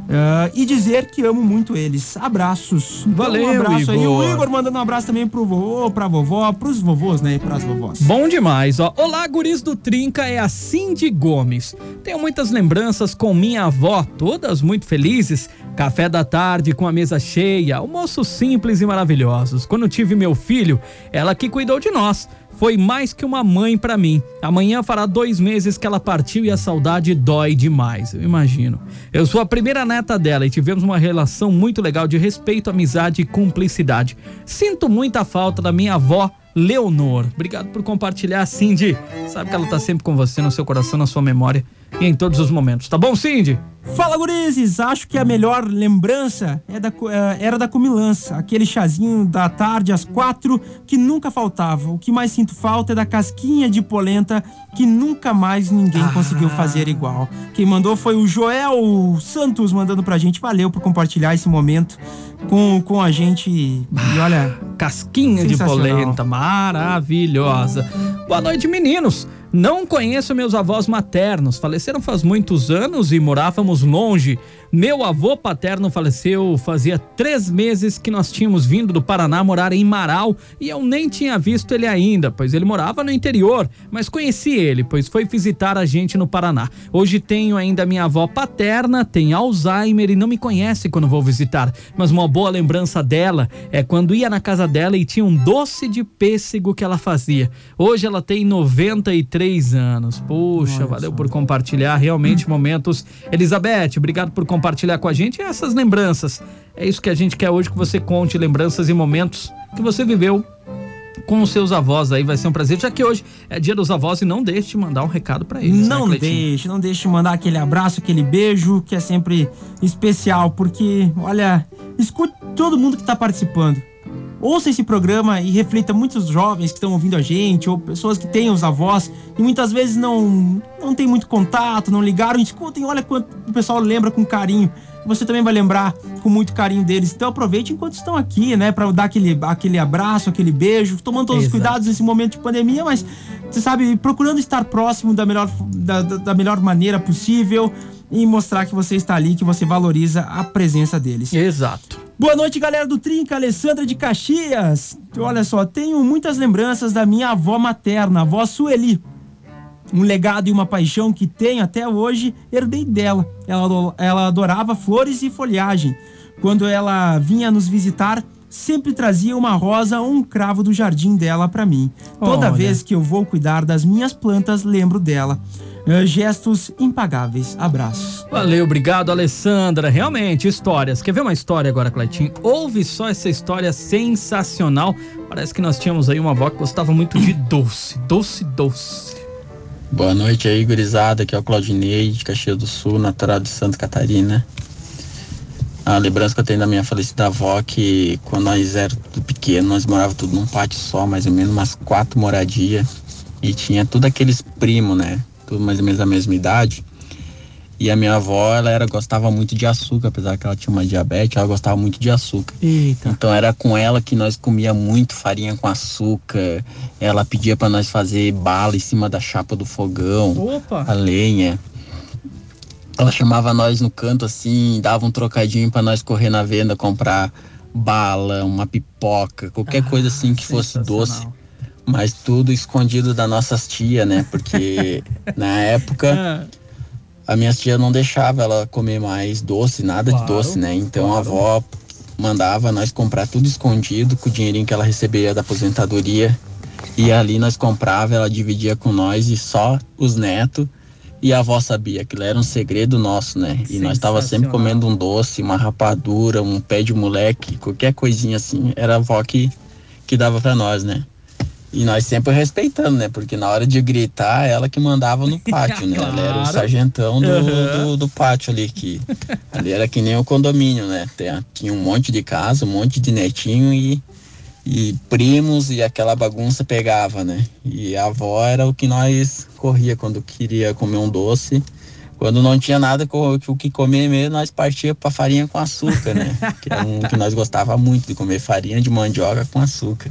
Ah, e dizer que amo muito eles. Abraços. Então, Valeu, um abraço aí. O Igor. Igor mandando um abraço também pro vovô, pra vovó, pros vovôs, né? E pras vovós. Bom demais, ó. Olá, guris do Trinca, é a Cindy Gomes. Tenho muitas lembranças com minha avó, todas muito felizes. Café da tarde com a mesa cheia, almoços simples e maravilhosos. Quando tive meu filho, ela que cuidou de nós. Foi mais que uma mãe pra mim. Amanhã fará dois meses que ela partiu e a saudade dói demais, eu imagino. Eu sou a primeira neta dela e tivemos uma relação muito legal de respeito, amizade e cumplicidade. Sinto muita falta da minha avó Leonor. Obrigado por compartilhar, Cindy. Sabe que ela tá sempre com você no seu coração, na sua memória e em todos os momentos. Tá bom, Cindy? Fala, gurizes! Acho que a melhor lembrança é da, eh, era da comilança. Aquele chazinho da tarde às quatro que nunca faltava. O que mais sinto falta é da casquinha de polenta que nunca mais ninguém conseguiu fazer igual. Quem mandou foi o Joel Santos mandando pra gente. Valeu por compartilhar esse momento com, com a gente. E olha... Casquinha de polenta, maravilhosa. Boa noite, meninos. Não conheço meus avós maternos, faleceram faz muitos anos e morávamos longe. Meu avô paterno faleceu fazia três meses que nós tínhamos vindo do Paraná morar em Marau e eu nem tinha visto ele ainda, pois ele morava no interior, mas conheci ele, pois foi visitar a gente no Paraná. Hoje tenho ainda minha avó paterna, tem Alzheimer e não me conhece quando vou visitar, mas uma boa lembrança dela é quando ia na casa dela e tinha um doce de pêssego que ela fazia. Hoje ela tem 93 anos. Puxa, valeu por compartilhar realmente momentos. Elizabeth, obrigado por compartilhar com a gente essas lembranças. É isso que a gente quer hoje que você conte lembranças e momentos que você viveu com os seus avós aí, vai ser um prazer, já que hoje é dia dos avós e não deixe de mandar um recado pra eles. Não né, deixe, não deixe de mandar aquele abraço, aquele beijo, que é sempre especial, porque, olha, escute todo mundo que tá participando. Ouça esse programa e reflita muitos jovens que estão ouvindo a gente, ou pessoas que têm os avós e muitas vezes não, não tem muito contato, não ligaram. Escutem, olha quanto o pessoal lembra com carinho. Você também vai lembrar com muito carinho deles. Então aproveite enquanto estão aqui, né? Pra dar aquele, aquele abraço, aquele beijo, tomando todos os Exato. cuidados nesse momento de pandemia, mas você sabe, procurando estar próximo da melhor, da- da melhor maneira possível e mostrar que você está ali, que você valoriza a presença deles. Exato. Boa noite, galera do Trinca, Alessandra de Caxias. Olha só, tenho muitas lembranças da minha avó materna, a avó Sueli. Um legado e uma paixão que tenho até hoje, herdei dela. Ela, ela adorava flores e folhagem. Quando ela vinha nos visitar, sempre trazia uma rosa ou um cravo do jardim dela pra mim. Toda Olha. vez que eu vou cuidar das minhas plantas, lembro dela. Eh, gestos impagáveis. Abraços. Valeu, obrigado, Alessandra. Realmente, histórias. Quer ver uma história agora, Cleitinho? Ouve só essa história sensacional. Parece que nós tínhamos aí uma avó que gostava muito de doce. Doce, doce. Boa noite aí, gurizada. Aqui é o Claudinei, de Caxias do Sul, natural de Santa Catarina. A lembrança que eu tenho da minha falecida avó que quando nós era tudo pequeno, nós morávamos tudo num pátio só, mais ou menos umas quatro moradias. E tinha tudo aqueles primos, né? Tudo mais ou menos da mesma idade. E a minha avó, ela era, gostava muito de açúcar, apesar que ela tinha uma diabetes, ela gostava muito de açúcar. Eita. Então era com ela que nós comia muito farinha com açúcar. Ela pedia para nós fazer bala em cima da chapa do fogão, Opa! a lenha. Ela chamava nós no canto assim, dava um trocadinho para nós correr na venda comprar bala, uma pipoca, qualquer coisa assim que fosse doce. Mas tudo escondido das nossas tias, né? Porque na época a minha tia não deixava ela comer mais doce, nada Claro, de doce, né? Então a avó mandava nós comprar tudo escondido com o dinheirinho que ela recebia da aposentadoria. E ali nós comprava, ela dividia com nós e só os netos. E a avó sabia, aquilo era um segredo nosso, né? E nós tava sempre comendo um doce, uma rapadura, um pé de moleque, qualquer coisinha assim. Era a avó que, que dava pra nós, né? E nós sempre respeitando, né? Porque na hora de gritar, ela que mandava no pátio, né? Ela era o sargentão do, Aham. do, do pátio ali, que ali era que nem o condomínio, né? Tinha um monte de casa, um monte de netinho e, e primos e aquela bagunça pegava, né? E a avó era o que nós corria quando queria comer um doce. Quando não tinha nada o que comer mesmo, nós partia pra farinha com açúcar, né? Que um que nós gostava muito de comer farinha de mandioca com açúcar.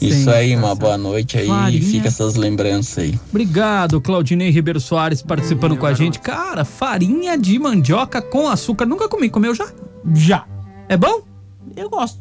Isso aí, uma boa noite aí Farinha. e fica essas lembranças aí. Obrigado, Claudinei Ribeiro Soares, participando com a gente. Cara, farinha de mandioca com açúcar. Nunca comi. Comeu já? Já. É bom? Eu gosto.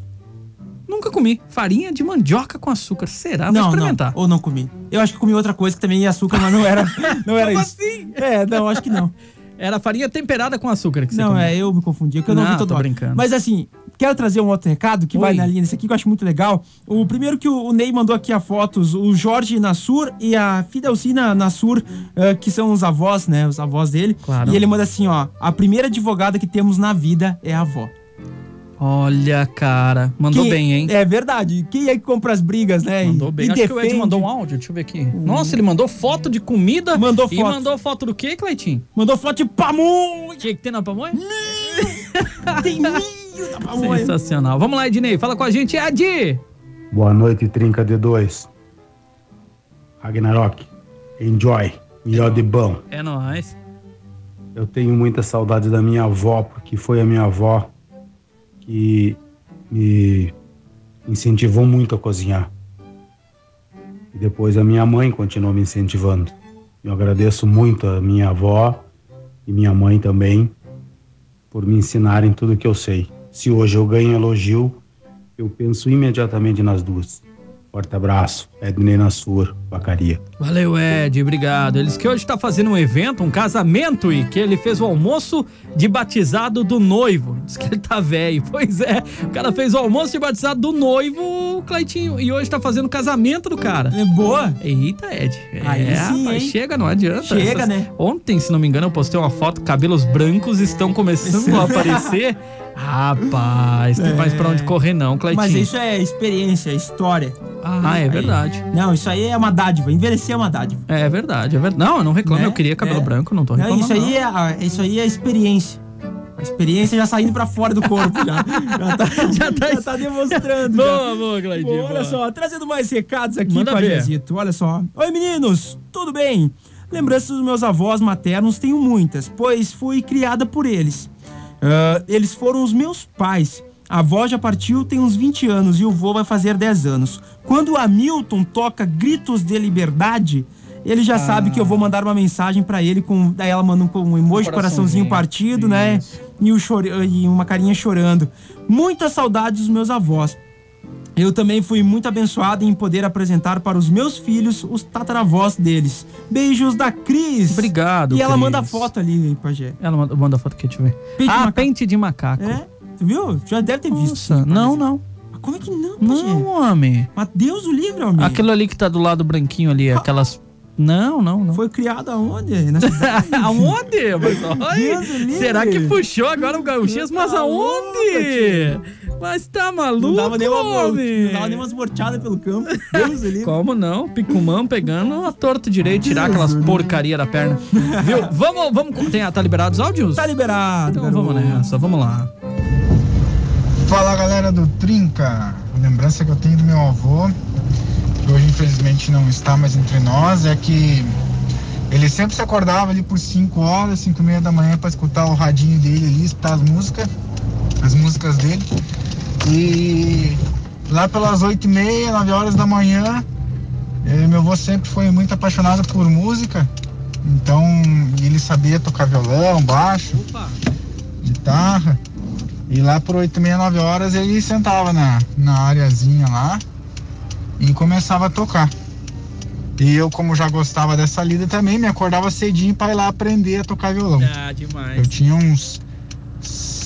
Nunca comi. Farinha de mandioca com açúcar. Será? Vou não, experimentar. não. Ou não comi. Eu acho que comi outra coisa que também ia açúcar, mas não era, não era Como isso. É, não, acho que não. Era farinha temperada com açúcar que você Não, comeu. é, eu me confundi, porque eu não, Não, vi todo tô brincando. Mas assim, quero trazer um outro recado que vai Oi. na linha desse aqui que eu acho muito legal. O primeiro que o, o Ney mandou aqui a fotos, o Jorge Nassur e a Fidelcina Nassur, eh, que são os avós, né? Os avós dele. Claro. E ele manda assim, ó, a primeira advogada que temos na vida é a avó. Olha, cara. Mandou Quem- bem, hein? É verdade. Quem é que compra as brigas, né? Mandou bem. E Acho que o Ed defende. mandou um áudio. Deixa eu ver aqui. Nossa, ele mandou foto de comida. Mandou E foto. mandou foto do quê, Cleitinho? Mandou foto de pamonha. Tinha que ter na pamonha? Tem pamonha. Sensacional. Vamos lá, Ednei. Fala com a gente, Ed. Boa noite, Trinca D2. Ragnarok, enjoy, melhor de bom. É nóis. Eu tenho muita saudade da minha avó, porque foi a minha avó que me incentivou muito a cozinhar. E depois a minha mãe continuou me incentivando. Eu agradeço muito a minha avó e minha mãe também por me ensinarem tudo que eu sei. Se hoje eu ganho elogio, eu penso imediatamente nas duas. Forte abraço, Ednei Nassur, Vacaria. Valeu, Ed, obrigado. Eles que hoje tá fazendo um evento, um casamento, e que ele fez o almoço de batizado do noivo. Diz que ele tá velho. Pois é, o cara fez o almoço de batizado do noivo, Cleitinho, e hoje tá fazendo o casamento do cara. É boa? Eita, Ed. Aí é, sim, rapaz, hein? chega, não adianta. Chega, né? Ontem, se não me engano, eu postei uma foto, cabelos brancos estão começando a aparecer. Rapaz, tem mais pra onde correr não, Cleitinho. Mas isso é experiência, é história. Ah, é Aí- verdade. Não, isso aí é uma dádiva. Envelhecer é uma dádiva. É verdade, é verdade. Não, eu não reclamo, Né? eu queria cabelo É. branco, não tô Não, reclamando. isso aí, é, a- isso aí é experiência. A experiência já saindo pra fora do corpo. Já, já, tá, já, tá, demonstrando. Boa, já. boa, Claudinho, Bom, olha boa. só, trazendo mais recados aqui Manda pra. Jezito. Olha só. Oi, meninos. Tudo bem? Lembranças dos meus avós maternos tenho muitas, pois fui criada por eles. Ah, eles foram os meus pais. A avó já partiu tem uns 20 anos e o vô vai fazer 10 anos. Quando o Hamilton toca Gritos de Liberdade, ele já sabe que eu vou mandar uma mensagem pra ele com. Daí ela manda um, um emoji de coraçãozinho coraçãozinho. partido, né? E, o chore- e uma carinha chorando. Muitas saudades dos meus avós. Eu também fui muito abençoado em poder apresentar para os meus filhos os tataravós deles. Beijos da Cris. Obrigado, E ela Cris. manda foto ali, Pajé. Ela manda, manda foto aqui, deixa eu ver. Pente de ah, macaco. pente de macaco. É? Tu viu? Já deve ter visto. Nossa, sim, não, parece. não. Como é que não, Não, homem. Mas Deus o livre, homem. Aquilo ali que tá do lado branquinho ali, aquelas. Não, não, não. Foi criado aonde? Aonde? Mas, olha, será que puxou agora o gauchismo? Mas Tá aonde? Mas tá maluco, Não dava nem uma, homem? não dava nem umas morteadas pelo campo. Deus livre. Como não? Picumã pegando a torta direito, tirar aquelas porcaria da perna. Viu? Vamos, vamos. Tem, tá liberado os áudios? Tá liberado. Então vamos nessa, vamos lá. Fala galera do Trinca, a lembrança que eu tenho do meu avô, que hoje infelizmente não está mais entre nós, é que ele sempre se acordava ali por 5 horas, 5 e meia da manhã para escutar o radinho dele ali, escutar as músicas, as músicas dele. E lá pelas 8 e meia, 9 horas da manhã, eh, meu avô sempre foi muito apaixonado por música, então ele sabia tocar violão, baixo, guitarra. E lá por 8 e meia, 9 horas ele sentava na, na areazinha lá e começava a tocar. E eu, como já gostava dessa lida também, me acordava cedinho para ir lá aprender a tocar violão. Ah, demais. Eu tinha uns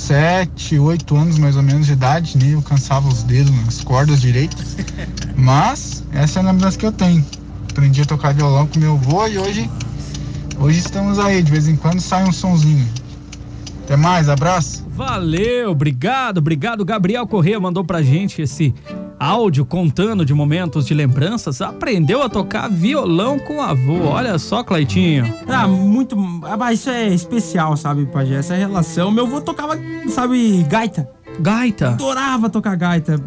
7, 8 anos mais ou menos de idade, nem alcançava os dedos nas cordas direito. Mas essa é a lembrança que eu tenho. Aprendi a tocar violão com meu avô e hoje, hoje estamos aí. De vez em quando sai um sonzinho. Até mais, abraço. Valeu, obrigado, obrigado. Gabriel Corrêa mandou pra gente esse áudio contando de momentos de lembranças. Aprendeu a tocar violão com o avô. Olha só, Claitinho. Ah, muito. ah, Mas isso é especial, sabe, Pajé? Essa relação. Meu avô tocava, sabe, gaita. Gaita? Adorava tocar gaita.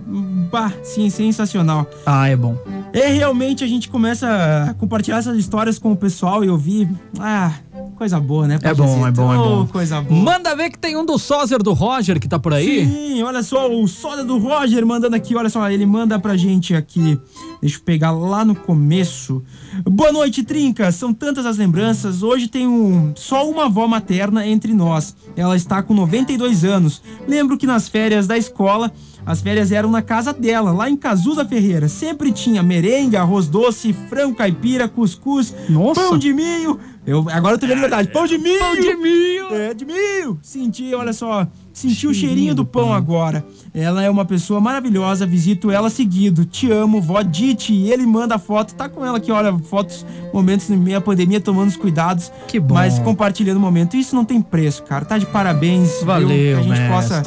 Bah, sim, sensacional. Ah, é bom. E realmente a gente começa a compartilhar essas histórias com o pessoal e ouvir. Ah, coisa boa, né? É bom, é bom, é bom. coisa boa. Manda ver que tem um do sózer do Roger que tá por aí. Sim, olha só, o soda do Roger mandando aqui, olha só, ele manda pra gente aqui. Deixa eu pegar lá no começo. Boa noite, Trinca. São tantas as lembranças. Hoje tem um, só uma avó materna entre nós. Ela está com 92 anos. Lembro que nas férias da escola, as férias eram na casa dela, lá em Cazuza Ferreira. Sempre tinha merengue, arroz doce, frango caipira, cuscuz, pão de milho. Eu, agora eu tô vendo a verdade. Pão de milho! Pão de milho! É, de milho! Senti, olha só, senti o cheirinho do pão agora. Ela é uma pessoa maravilhosa, visito ela seguido. Te amo, vó Dite. Ele manda foto, tá com ela aqui, olha, fotos, momentos em meio à pandemia, tomando os cuidados. Que bom. Mas compartilhando o momento. Isso não tem preço, cara. Tá de parabéns. viu? Valeu, Que a gente mestre. possa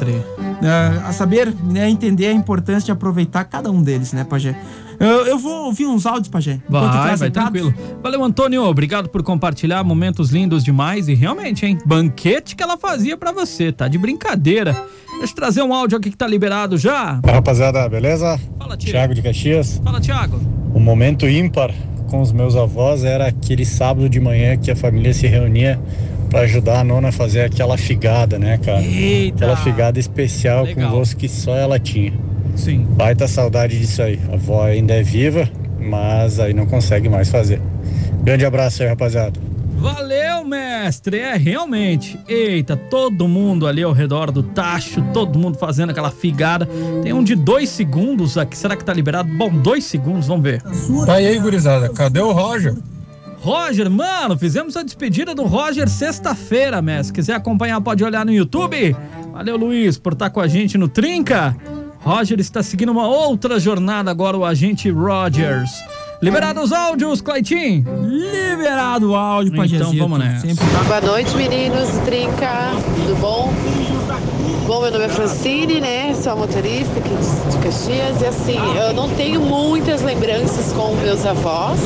é, a saber, né, entender a importância de aproveitar cada um deles, né, Pajé? Eu, eu vou ouvir uns áudios, Pajé. Vai, vai tranquilo. Valeu, Antônio. Obrigado por compartilhar momentos lindos demais. E realmente, hein? Banquete que ela fazia pra você. Tá de brincadeira. Deixa eu trazer um áudio aqui que tá liberado já. Fala, rapaziada, beleza? Fala, Tio. Thiago de Caxias. Fala, Thiago. O momento ímpar com os meus avós era aquele sábado de manhã que a família se reunia para ajudar a nona a fazer aquela figada, né, cara? Eita! Aquela figada especial Legal. com gosto que só ela tinha. Sim. Baita saudade disso aí. A avó ainda é viva, mas aí não consegue mais fazer. Grande abraço aí, rapaziada. Valeu, mestre. É, realmente. Eita, todo mundo ali ao redor do tacho, todo mundo fazendo aquela figada. Tem um de dois segundos aqui. Será que tá liberado? Bom, dois segundos, vamos ver. Tá aí, gurizada? Cadê o Roger? Roger, mano, fizemos a despedida do Roger sexta-feira, mestre. Quiser acompanhar, pode olhar no YouTube. Valeu, Luiz, por estar com a gente no Trinca. Roger está seguindo uma outra jornada agora, o agente Rogers. Liberados os áudios, Claitinho? Liberado o áudio, Então Pajézito. vamos nessa. Sempre Boa noite, meninos. Trinca, tudo bom? Bom, meu nome é Francine, né? Sou motorista aqui de, de Caxias. E assim, eu não tenho muitas lembranças com meus avós.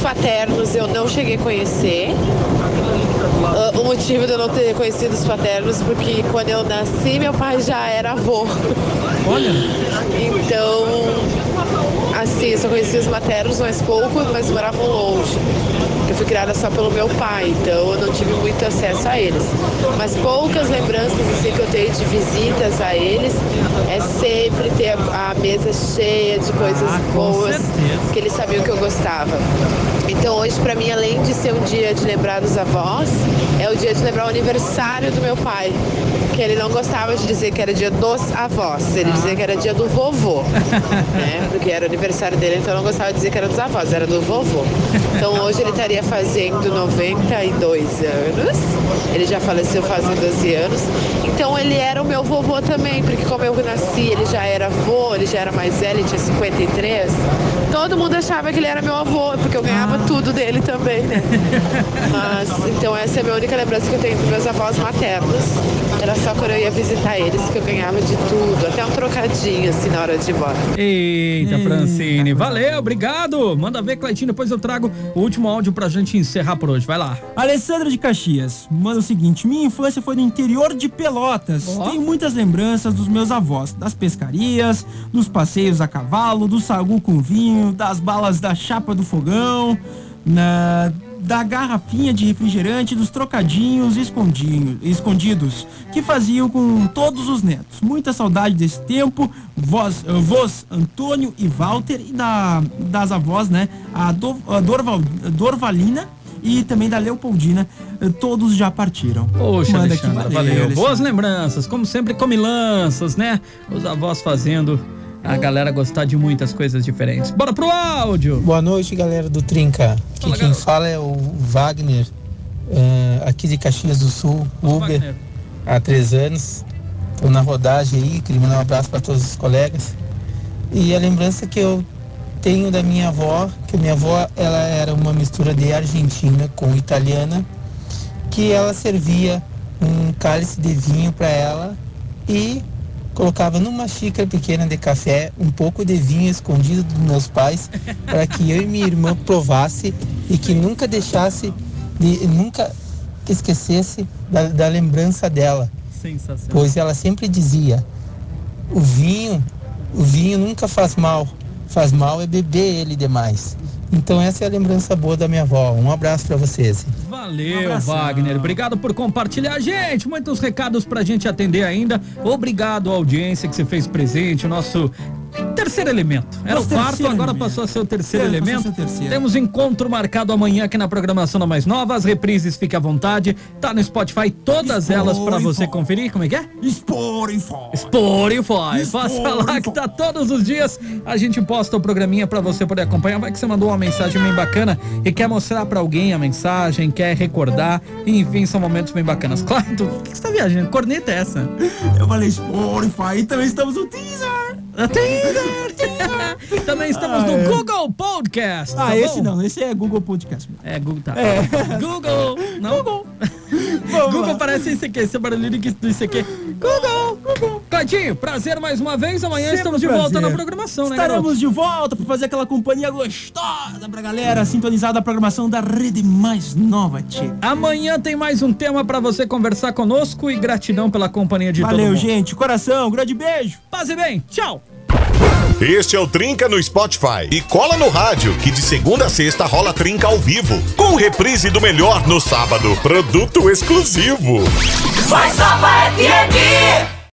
Os paternos eu não cheguei a conhecer. Ah, o motivo de eu não ter conhecido os paternos porque quando eu nasci, meu pai já era avô. Olha. Então, assim, eu só conhecia os maternos mais pouco, mas moravam longe. Eu fui criada só pelo meu pai, então eu não tive muito acesso a eles. Mas poucas lembranças assim, que eu tenho de visitas a eles é sempre ter a, mesa cheia de coisas boas que eles sabiam que eu gostava. Então hoje, para mim, além de ser um dia de lembrar dos avós, é o dia de lembrar o aniversário do meu pai. Que ele não gostava de dizer que era dia dos avós, ele dizia que era dia do vovô. né? Porque era o aniversário dele, então não gostava de dizer que era dos avós, era do vovô. Então hoje ele estaria fazendo 92 anos. Ele já faleceu fazem 12 anos. Então ele era o meu vovô também, porque como eu nasci, ele já era avô, ele já era mais velho, ele tinha 53. Todo mundo achava que ele era meu avô, porque eu ganhava tudo dele também, né? Mas então essa é a minha única lembrança que eu tenho dos meus avós maternos. Era só quando eu ia visitar eles que eu ganhava de tudo, até um trocadinho assim na hora de ir embora. Eita, Francine, valeu, obrigado. Manda ver, Cleitinho, depois eu trago o último áudio pra gente encerrar por hoje. Vai lá. Alessandra de Caxias manda o seguinte: minha infância foi no interior de Pelotas. Tenho muitas lembranças dos meus avós, das pescarias, dos passeios a cavalo, do sagu com vinho, das balas da chapa do fogão, na- da garrafinha de refrigerante, dos trocadinhos escondidos que faziam com todos os netos. Muita saudade desse tempo. Vós, eh, vós Antônio e Walter e da, das avós, né? A, Do, a Dorval- Dorvalina e também da Leopoldina, eh, todos já partiram. Poxa, Manda Alexandra, valeu. Alexandra. Boas lembranças, como sempre, comilanças, né? Os avós fazendo a galera gostar de muitas coisas diferentes. Bora pro áudio! Boa noite, galera do Trinca. Aqui quem fala é o Wagner, eh, aqui de Caxias do Sul, Uber, há três anos. Estou na rodagem aí, queria mandar um abraço para todos os colegas. E a lembrança que eu tenho da minha avó, que minha avó ela era uma mistura de argentina com italiana, que ela servia um cálice de vinho para ela e colocava numa xícara pequena de café um pouco de vinho escondido dos meus pais para que eu e minha irmã provasse e que nunca deixasse, de, nunca esquecesse da, da lembrança dela. Sensacional. Pois ela sempre dizia: o vinho, o vinho nunca faz mal, faz mal é beber ele demais. Então essa é a lembrança boa da minha avó. Um abraço para vocês. Valeu, Wagner. Obrigado por compartilhar. Gente, muitos recados pra gente atender ainda. Obrigado à audiência que se fez presente. O nosso terceiro elemento. Era o quarto, agora passou a ser o terceiro É, elemento. Temos encontro marcado amanhã aqui na programação da Mais Nova. As reprises, fique à vontade. Tá no Spotify, todas elas pra você conferir. Como é que é? Spotify. Spotify. Passa lá que tá todos os dias. A gente posta o programinha pra você poder acompanhar. Vai que você mandou uma mensagem bem bacana e quer mostrar pra alguém a mensagem, quer recordar. Enfim, são momentos bem bacanas. Claro, o que que você tá viajando? Corneta é essa? Eu falei Spotify e também estamos no teaser. Teaser! também estamos no Ah, é. Google Podcast. Ah, tá esse bom? não, esse é Google Podcast. É, Google tá. É. Google! Não? Google! Google parece isso aqui, esse barulhinho que- do isso aqui. Google! Google! Cleitinho, prazer mais uma vez. Amanhã Sempre estamos de volta na programação, né, Estaremos de volta para fazer aquela companhia gostosa pra galera sintonizada a programação da rede mais nova, tia. Amanhã tem mais um tema pra você conversar conosco e gratidão pela companhia de todo Valeu, mundo. gente. Coração, grande beijo. Paz e bem. Tchau. Este é o Trinca no Spotify. E cola no rádio, que de segunda a sexta rola Trinca ao vivo. Com reprise do melhor no sábado. Produto exclusivo. Mais Nova FM.